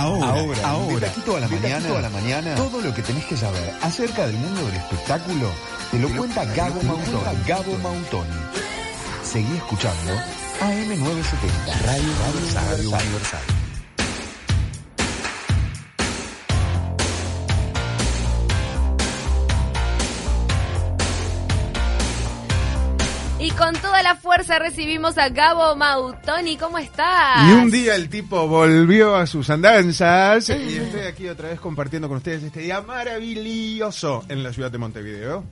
Ahora, ahora, ahora, de a la mañana, a la mañana, todo lo que tenés que saber acerca del mundo del espectáculo. Te lo cuenta Gabo Mautoni. Gabo Mautoni. Seguí escuchando AM970, Radio, Radio con toda la fuerza recibimos a Gabo Mautoni. ¿Cómo estás? Y un día el tipo volvió a sus andanzas y estoy aquí otra vez compartiendo con ustedes este día maravilloso en la ciudad de Montevideo.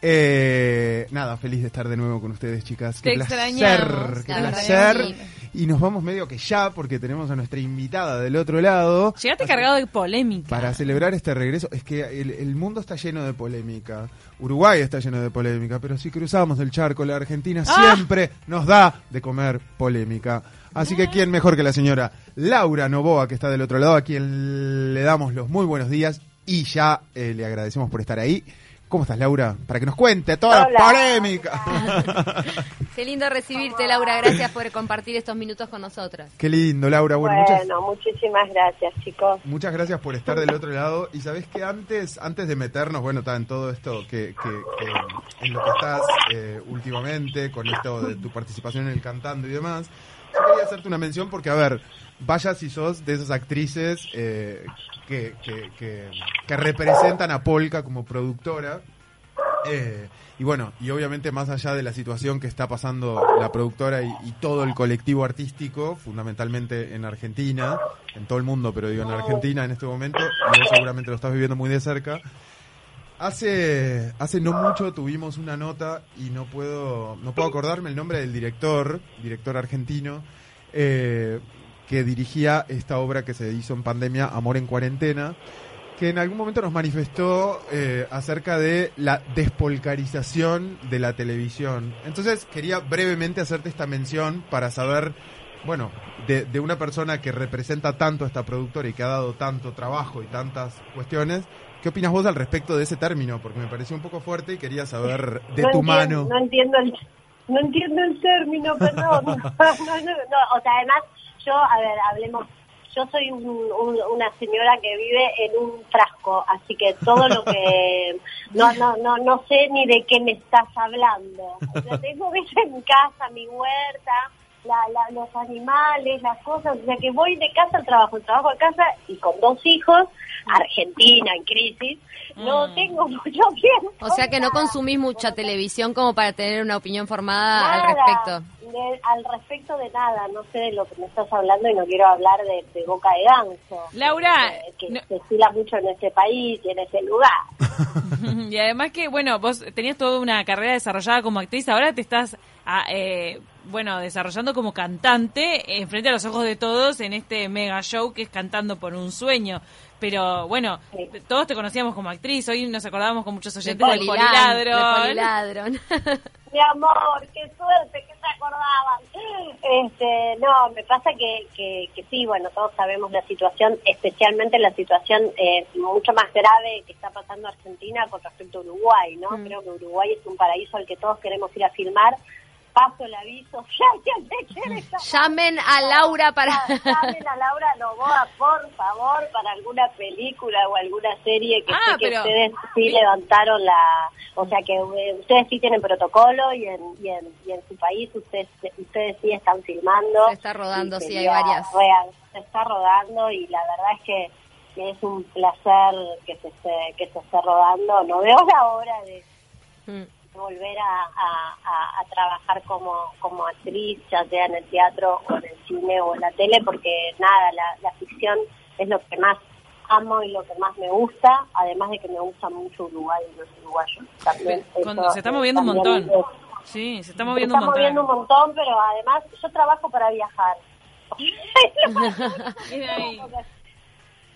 Eh, nada, feliz de estar de nuevo con ustedes, chicas. Qué placer, qué placer. Y nos vamos medio que ya, porque tenemos a nuestra invitada del otro lado. Llegaste cargado de polémica. Para celebrar este regreso, es que el, mundo está lleno de polémica. Uruguay está lleno de polémica, pero si cruzamos el charco, la Argentina ah. siempre nos da de comer polémica. Así que quién mejor que la señora Laura Novoa, que está del otro lado, a quien le damos los muy buenos días y ya eh, le agradecemos por estar ahí. ¿Cómo estás, Laura? Para que nos cuente toda la polémica. Qué lindo recibirte, Laura. Gracias por compartir estos minutos con nosotros. Qué lindo, Laura. Bueno, muchísimas gracias, chicos. Muchas gracias por estar del otro lado. Y sabes que antes, antes de meternos, bueno, está en todo esto que, en lo que estás eh, últimamente, con esto de tu participación en el cantando y demás, yo quería hacerte una mención porque, a ver, vaya si sos de esas actrices eh, que, representan a Polka como productora. Eh, y bueno, y obviamente más allá de la situación que está pasando la productora y, todo el colectivo artístico, fundamentalmente en Argentina, en todo el mundo, pero digo en Argentina en este momento, y vos seguramente lo estás viviendo muy de cerca. Hace, hace no mucho tuvimos una nota y no puedo, no puedo acordarme el nombre del director, director argentino, eh, que dirigía esta obra que se hizo en pandemia, Amor en Cuarentena, que en algún momento nos manifestó eh, acerca de la despolcarización de la televisión. Entonces quería brevemente hacerte esta mención para saber, bueno, de, de una persona que representa tanto a esta productora y que ha dado tanto trabajo y tantas cuestiones, ¿Qué opinas vos al respecto de ese término? Porque me pareció un poco fuerte y quería saber de tu mano. No entiendo el, no entiendo el término, perdón. no, o sea, además yo, a ver, hablemos, yo soy una señora que vive en un frasco, así que todo lo que no no no no sé ni de qué me estás hablando. O sea, tengo en mi casa, mi huerta, la, los animales, las cosas, o sea que voy de casa al trabajo, trabajo a casa y con dos hijos, Argentina en crisis, no mm. tengo mucho tiempo. O sea que no consumís mucha televisión como para tener una opinión formada al respecto. al respecto de nada, no sé de lo que me estás hablando y no quiero hablar de, boca de ganso. Laura, que, se estila mucho en ese país y en ese lugar. y además que, bueno, vos tenías toda una carrera desarrollada como actriz, ahora te estás ah, eh, bueno, desarrollando como cantante en frente a los ojos de todos en este mega show que es Cantando por un Sueño. Pero bueno, todos te conocíamos como actriz, hoy nos acordábamos con muchos oyentes de Poliladron. Mi amor, qué suerte que se acordaban. Este, no, me pasa que, que, que, sí, bueno, todos sabemos la situación, especialmente la situación eh, mucho más grave que está pasando Argentina con respecto a Uruguay, ¿no? Mm. Creo que Uruguay es un paraíso al que todos queremos ir a filmar paso el aviso, Llamen a Laura para... Llamen a Laura Novoa, por favor, para alguna película o alguna serie que, ah, que ustedes sí levantaron la... O sea, que eh, ustedes sí tienen protocolo y en, y en, y en su país ustedes, ustedes sí están filmando. Se está rodando, sí, hay varias. se está rodando y la verdad es que, es un placer que se esté, que se esté rodando. No veo la hora de... Mm volver a, trabajar como, como actriz, ya sea en el teatro o en el cine o en la tele, porque nada, la, ficción es lo que más amo y lo que más me gusta, además de que me gusta mucho Uruguay y los uruguayos. También se está moviendo un montón. sí, se está moviendo un montón. Se está moviendo un montón, pero además yo trabajo para viajar.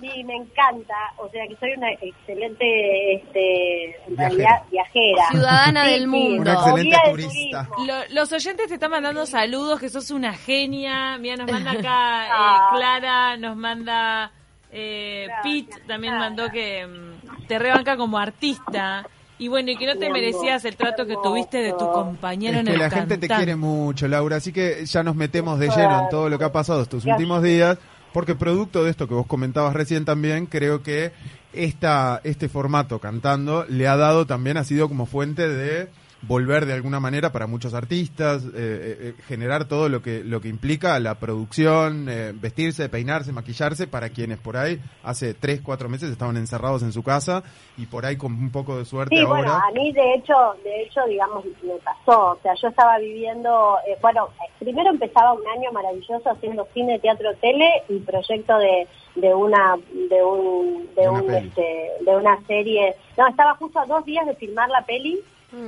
Sí, me encanta. O sea que soy una excelente, este, en realidad, viajera. Ciudadana del mundo. Una excelente turista. los oyentes te están mandando saludos, que sos una genia. Mira, nos manda acá eh, ah. Clara, nos manda eh, Pete, también mandó que mm, te rebanca como artista. Y bueno, y que no te merecías el trato que tuviste de tu compañero es en que la gente te quiere mucho, Laura, así que ya nos metemos de lleno en todo lo que ha pasado estos últimos días Porque producto de esto que vos comentabas recién también, creo que esta, este formato cantando le ha dado también, ha sido como fuente de volver de alguna manera para muchos artistas, eh, eh, eh, generar todo lo que lo que implica la producción, eh, vestirse, peinarse, maquillarse para quienes por ahí hace tres, cuatro meses estaban encerrados en su casa y por ahí con un poco de suerte Sí, ahora. bueno, a mí de hecho, de hecho, digamos, me pasó. O sea, yo estaba viviendo, eh, bueno, primero empezaba un año maravilloso haciendo cine, teatro, tele y proyecto de, de una, de un, de, un, este, de una serie. No, estaba justo a dos días de filmar la peli.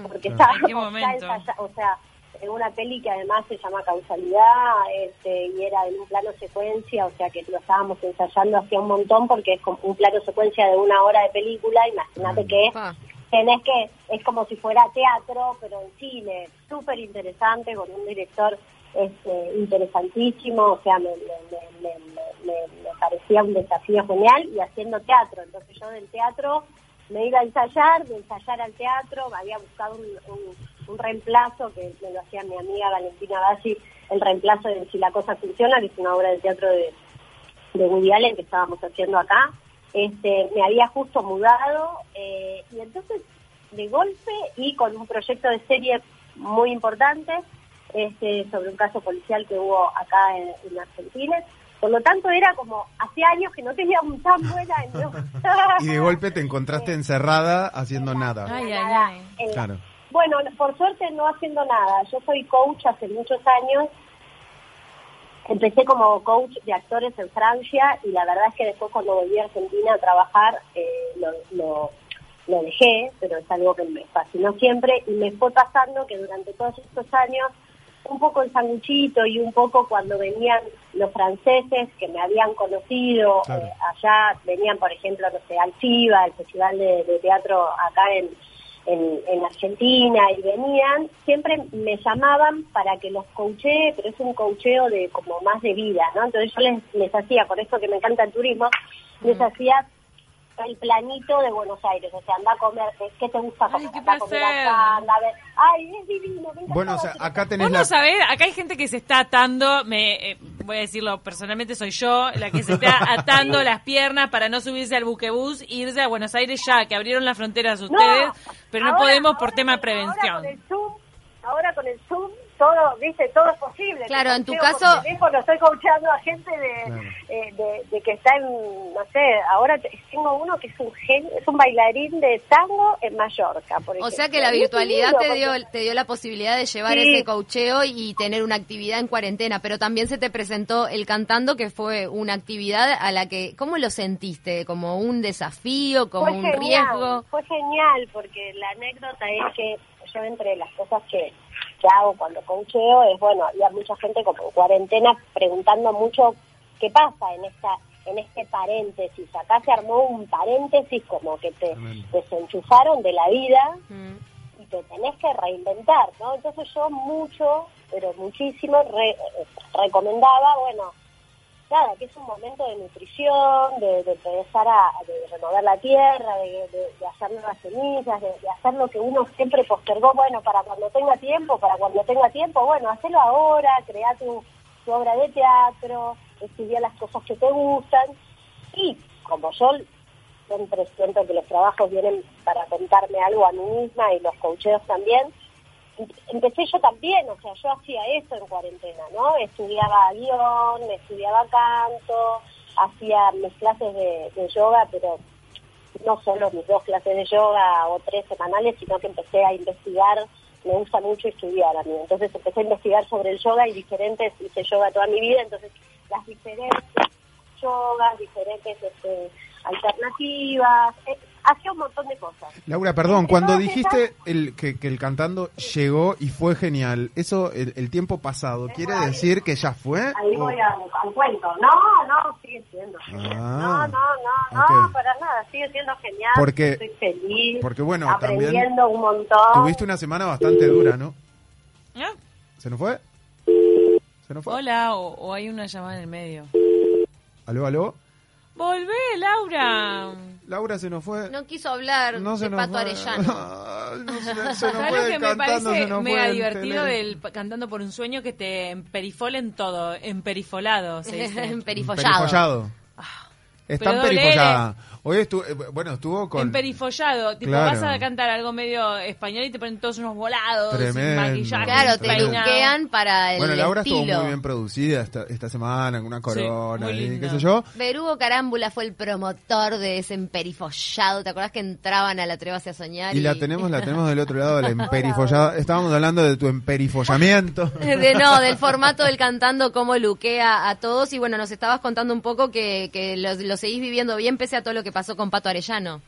Porque Claro. estaba ¿En qué como ya momento? ensaya- o sea, en una peli que además se llama Causalidad, este, y era en un plano secuencia, o sea que lo estábamos ensayando hacía un montón porque es como un plano secuencia de una hora de película, imagínate que Pa. tenés que, es como si fuera teatro, pero en cine, súper interesante, con un director este, interesantísimo, o sea, me, me, me, me- me- me parecía un desafío genial y haciendo teatro, entonces yo del teatro me iba a ensayar, de ensayar al teatro, había buscado un, reemplazo que me lo hacía mi amiga Valentina Bassi, el reemplazo de Si la cosa funciona, que es una obra de teatro de, de que estábamos haciendo acá. Este, me había justo mudado eh, y entonces de golpe y con un proyecto de serie muy importante este, sobre un caso policial que hubo acá en Argentina. Por lo tanto, era como, hace años que no tenía un tan buen año. Y de golpe te encontraste encerrada haciendo nada. Ay, ay, Nada, ay. eh, Claro. Bueno, por suerte no haciendo nada. Yo soy coach hace muchos años. Empecé como coach de actores en Francia y la verdad es que después cuando volví a Argentina a trabajar eh, lo, lo, lo dejé, pero es algo que me fascinó siempre y me fue pasando que durante todos estos años un poco el sanguchito y un poco cuando venían los franceses que me habían conocido Claro. eh, allá, venían por ejemplo, no sé, al FIBA, el Festival de, de Teatro acá en, en, en Argentina y venían, siempre me llamaban para que los coaché, pero es un coacheo de como más de vida, ¿no? Entonces yo les, les hacía, por eso que me encanta el turismo, les hacía el planito de Buenos Aires, o sea, anda a comer, ¿qué te gusta Ay, comer? qué Anda a comer placer. acá, anda a ver, ay, es divino, Bueno, o sea, acá tenés Vos la... no sabés, acá hay gente que se está atando, me eh, voy a decirlo personalmente, soy yo, la que se está atando las piernas para no subirse al buquebús e irse a Buenos Aires ya, que abrieron las fronteras ustedes, pero no ahora- podemos por ahora tema de con- Ahora prevención. con el Zoom, ahora con el Zoom, todo, viste, todo es posible. Claro, en tu caso- Por teléfono, estoy coachando a gente de, Claro. eh, de, de que está en, no sé, ahora te- tengo uno que es un genio, es un bailarín de tango en Mallorca, por O sea que la virtualidad te porque- dio, te dio la posibilidad de llevar Sí. ese coacheo y tener una actividad en cuarentena, pero también se te presentó el cantando que fue una actividad a la que, ¿cómo lo sentiste? ¿Como un desafío, como fue un genial, riesgo? Fue genial, porque la anécdota es que yo entre las cosas que, que hago cuando coacheo es, bueno, había mucha gente como en cuarentena preguntando mucho qué pasa en esta en este paréntesis. Acá se armó un paréntesis como que te desenchufaron de la vida Mm. y te tenés que reinventar, ¿no? Entonces yo mucho, pero muchísimo, re- eh, recomendaba, bueno, nada, que es un momento de nutrición, de, empezar a de renovar la tierra, de, de- de hacer nuevas semillas, de, hacer lo que uno siempre postergó, bueno, para cuando tenga tiempo, para cuando tenga tiempo, bueno, hacelo ahora, crea tu, tu obra de teatro, estudia las cosas que te gustan. Y como yo siempre siento que los trabajos vienen para contarme algo a mí misma y los coacheos también, empecé yo también, o sea, yo hacía eso en cuarentena, ¿no? Estudiaba guion, estudiaba canto, hacía mis clases de, yoga, pero no solo mis dos clases de yoga o tres semanales, sino que empecé a investigar, me gusta mucho estudiar a mí, entonces empecé a investigar sobre el yoga y diferentes, hice yoga toda mi vida, entonces las diferentes yogas, diferentes este, alternativas, eh, hacía un montón de cosas. Laura, perdón, cuando dijiste el, que, que el cantando llegó y fue genial, ¿eso, el, el tiempo pasado, quiere decir que ya fue? Ahí ¿O- voy a- al cuento. No, no, sigue siendo genial. Ah, no, no, no, no, ok. para nada, sigue siendo genial. Porque- Estoy feliz. porque, bueno, aprendiendo también un montón. Tuviste una semana bastante dura, ¿no? ¿Ah? ¿Se nos fue? ¿Se nos fue? Hola, o, o hay una llamada en el medio. ¿Aló, aló? Volvé, Laura. Laura se nos fue. No quiso hablar No se de nos Pato fue. Arellano. Ah, no se, se nos ¿Sabes fue lo que me parece mega divertido del cantando por un sueño que te emperifolen todo, emperifolado se dice. Emperifollado. Perifollado. Está Pero doble emperifollada. Hoy estuvo, eh, bueno, estuvo con... Emperifollado, tipo Claro. vas a cantar algo medio español y te ponen todos unos volados, Tremendo. maquillaje, Claro, te luquean para el Bueno, Laura estuvo estilo. muy bien producida esta, esta semana, con una corona y qué sé yo. Berugo Carámbula fue el promotor de ese emperifollado. ¿Te acordás que entraban a la Trevas a soñar? Y la tenemos, la tenemos del otro lado, la emperifollada. Estábamos hablando de tu emperifollamiento. De, no, del formato del cantando, cómo luquea a todos. Y bueno, nos estabas contando un poco que, que lo, lo seguís viviendo bien pese a todo lo que pasó con Pato Arellano.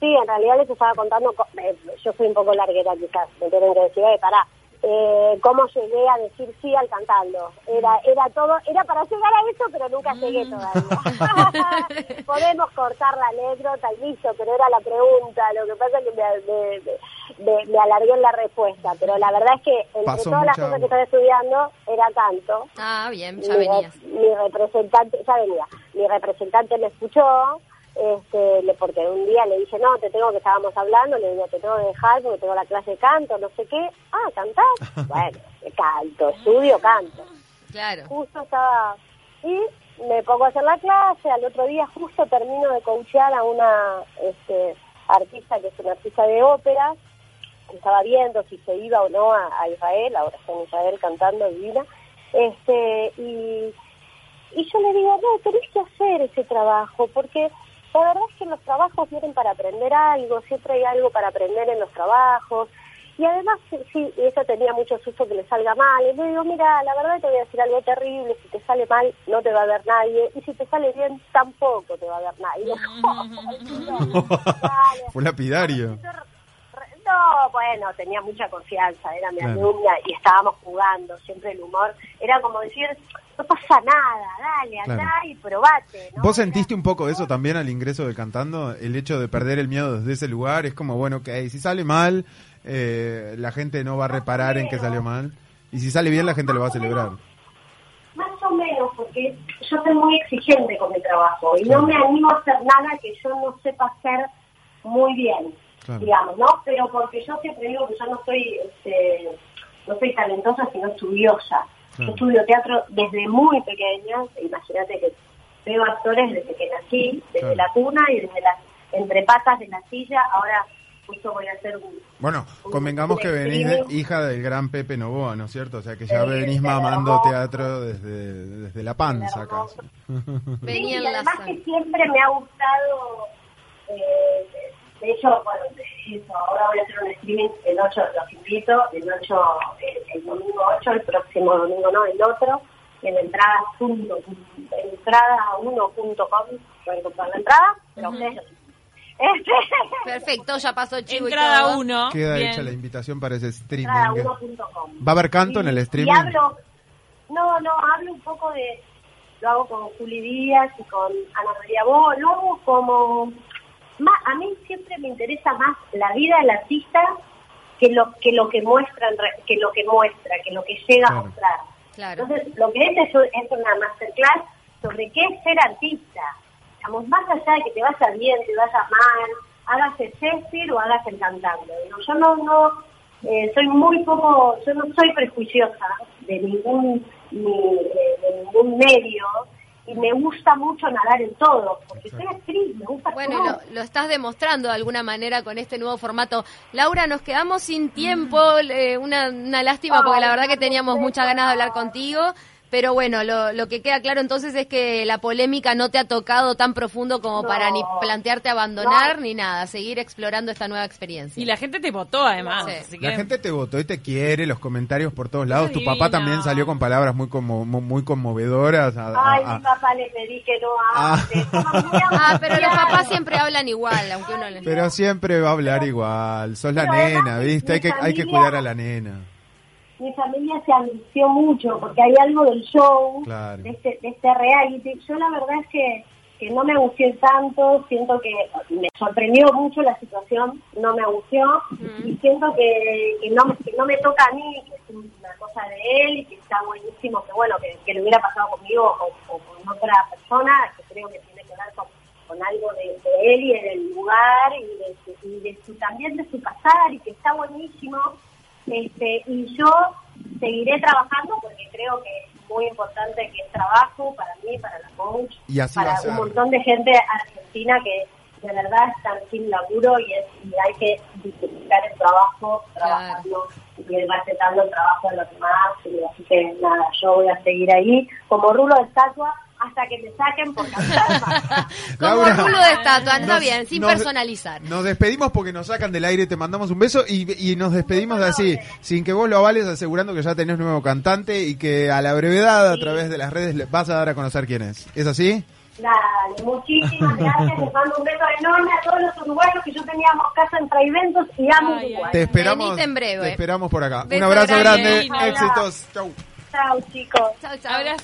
Sí, en realidad les estaba contando, co- eh, yo fui un poco larguera quizás, me tienen que decir, "Oye, pará, eh, cómo llegué a decir sí al cantando. Era era todo, era para llegar a eso, pero nunca llegué todavía. Podemos cortar la anécdota y listo, pero era la pregunta, lo que pasa es que me, me- me- me alargué en la respuesta, pero la verdad es que entre Pasó todas las cosas que estaba estudiando era canto. Ah, bien, ya mi, venías. re- mi representante, ya venía, mi representante me escuchó, este, le- porque un día le dije, no, te tengo que estábamos hablando, le digo, te tengo que dejar porque tengo la clase de canto, no sé qué. Ah, ¿cantás? bueno, canto, estudio, canto. Claro. Justo estaba, y me pongo a hacer la clase, al otro día justo termino de coachear a una este, artista que es una artista de ópera, que estaba viendo si se iba o no a, a Israel, ahora está en Israel cantando divina, este, y, y yo le digo, no, tenés que hacer ese trabajo, porque la verdad es que los trabajos vienen para aprender algo, siempre hay algo para aprender en los trabajos, y además, sí, eso tenía mucho susto que le salga mal. Y le digo, mira, la verdad te voy a decir algo terrible, si te sale mal no te va a ver nadie, y si te sale bien tampoco te va a ver nadie. Fue lapidario. No, bueno, tenía mucha confianza, era mi Claro. alumna y estábamos jugando, siempre el humor. Era como decir, no pasa nada, dale, andá Claro. y probate. ¿no? ¿Vos sentiste un poco eso también al ingreso de cantando? El hecho de perder el miedo desde ese lugar. Es como, bueno, que si sale mal, eh, la gente no va a reparar en que salió mal. Y si sale bien, la gente lo va a celebrar. Más o menos, porque yo soy muy exigente con mi trabajo y no me animo a hacer nada que yo no sepa hacer muy bien, Claro. digamos, ¿no? Pero porque yo siempre digo que yo no soy, este, no soy talentosa, sino estudiosa. Claro. Yo estudio teatro desde muy pequeña, imagínate que veo actores desde que nací, desde Claro. la cuna y desde las entre patas de la silla, ahora justo voy a hacer un... Bueno, un- convengamos un que venís de- hija del gran Pepe Novoa, ¿no es cierto? O sea, que ya Sí, venís mamando hermoso. teatro desde, desde la panza casi. Sí, y además que siempre me ha gustado, eh, de hecho, bueno, eso, ahora voy a hacer un streaming el 8, los invito, el 8, el, el domingo 8, el próximo domingo no, el otro, en entradas.com, entrada1.com, pueden comprar la entrada, pero ustedes Perfecto, ya pasó el chivo y Entrada todo. uno. Queda bien. hecha la invitación para ese streaming. entrada1.com. ¿Va a haber canto en el Y- streaming? Y hablo, no, no, hablo un poco de, lo hago con Juli Díaz y con Ana María Bo, lo hago como, más, a mí siempre me interesa más la vida del artista que lo que lo que muestra, en re- que lo que muestra, que lo que llega Claro. a mostrar. Claro. Entonces, lo que es es, un- es una masterclass sobre qué es ser artista. Digamos, más allá de que te vaya bien, te vaya mal, hagas el Shakespeare o hagas el yo no, no, eh, soy muy poco, yo no soy prejuiciosa de ningún, ni, de, de ningún medio y me gusta mucho nadar en todo, porque soy actriz, me gusta Bueno, todo. lo, lo estás demostrando de alguna manera con este nuevo formato. Laura, nos quedamos sin tiempo, eh, una, una lástima porque la verdad que teníamos muchas ganas de hablar contigo. Pero bueno, lo, lo que queda claro entonces es que la polémica no te ha tocado tan profundo como No. para ni plantearte abandonar No. ni nada, seguir explorando esta nueva experiencia. Y la gente te votó además. Sí. así que- La gente te votó y te quiere, los comentarios por todos lados. Tu papá también salió con palabras muy como muy conmovedoras. a- a- Ay, a- mi papá le pedí que no Ah. hable. Ah, pero los papás siempre hablan igual, aunque uno les... Pero siempre va a hablar igual. Sos la Pero nena, ¿viste? Hay que, mi hay que familia- cuidar a la nena. Mi familia se angustió mucho porque hay algo del show, Claro. de, este, de este reality. Yo la verdad es que, que no me angustié tanto, siento que me sorprendió mucho la situación, no me angustió y siento que, que, no, me- que no me toca a mí, que es una cosa de él y que está buenísimo, que bueno, que, que le hubiera pasado conmigo o, o con otra persona, que creo que tiene que ver con, con algo de, de él y del lugar y, de, su- y de su, también de su pasar y que está buenísimo. Este, y yo seguiré trabajando porque creo que es muy importante que es trabajo para mí, para la coach, Y así va a para un montón de gente argentina que de verdad están sin laburo y, es, y hay que dignificar el trabajo, trabajando y respetando el trabajo de los demás. Y así que nada, yo voy a seguir ahí como rulo de estatua hasta que me saquen por cantar. Como Laura, rulo de estatua, anda nos- bien, sin nos- personalizar. Nos despedimos porque nos sacan del aire, te mandamos un beso y, y nos despedimos así, sin que vos lo avales, asegurando que ya tenés nuevo cantante y que a la brevedad, a través de las redes, vas a dar a conocer quién es. ¿Es así? Dale, muchísimas gracias. Les mando un beso enorme a todos los uruguayos que yo teníamos casa en Traiventos y amo Ay, Uruguay. Te esperamos, Venite en breve. te esperamos por acá. Beso un abrazo grande. éxitos. Chau. Chao, chicos. Chao, chao. Abrazo.